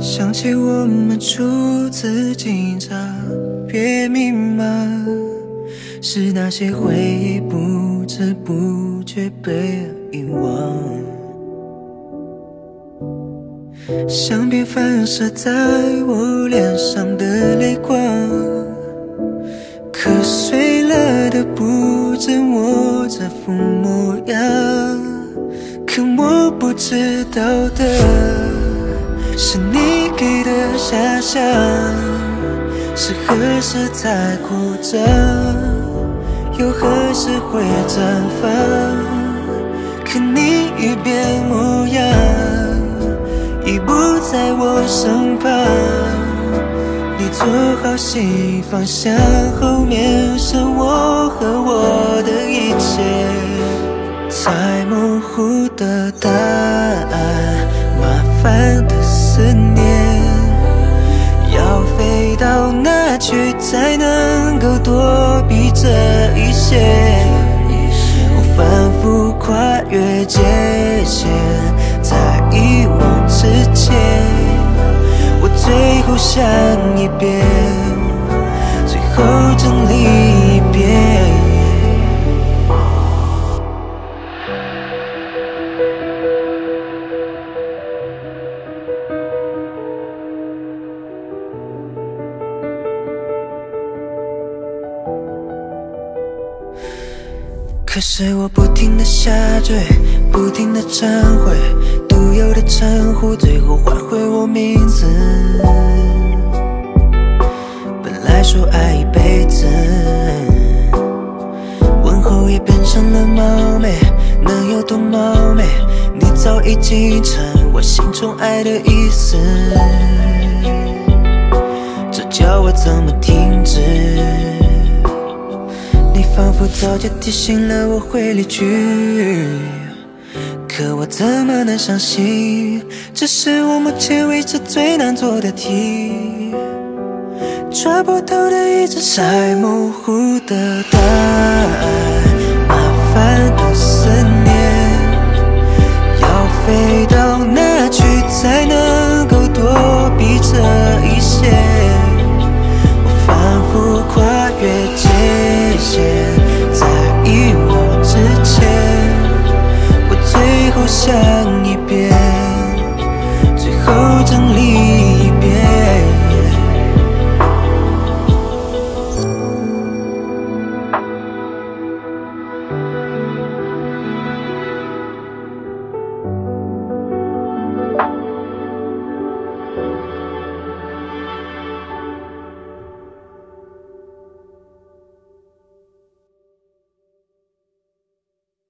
想起我们初次紧张，别迷茫，是那些回忆不知不觉被遗忘。相片反射在我脸上的泪光，可碎了的不止我这副模样，可我不知道的。遐想，是何时在哭着，又何时会绽放？可你已变模样，已不在我身旁。你做好戏方向，后面是我和我的一切，才模糊的答案，麻烦的。思念到哪去才能够躲避这一些？我反复跨越界限，在遗忘之前，我最后想一遍，最后整理一遍。可是我不停的下坠，不停的忏悔，独有的称呼，最后换回我名字。本来说爱一辈子，问候也变成了冒昧，能有多冒昧？你早已经成我心中爱的意思，这叫我怎么停我？早就提醒了我会离去，可我怎么能相信？这是我目前为止最难做的题，抓不透的一直在模糊的答案，想一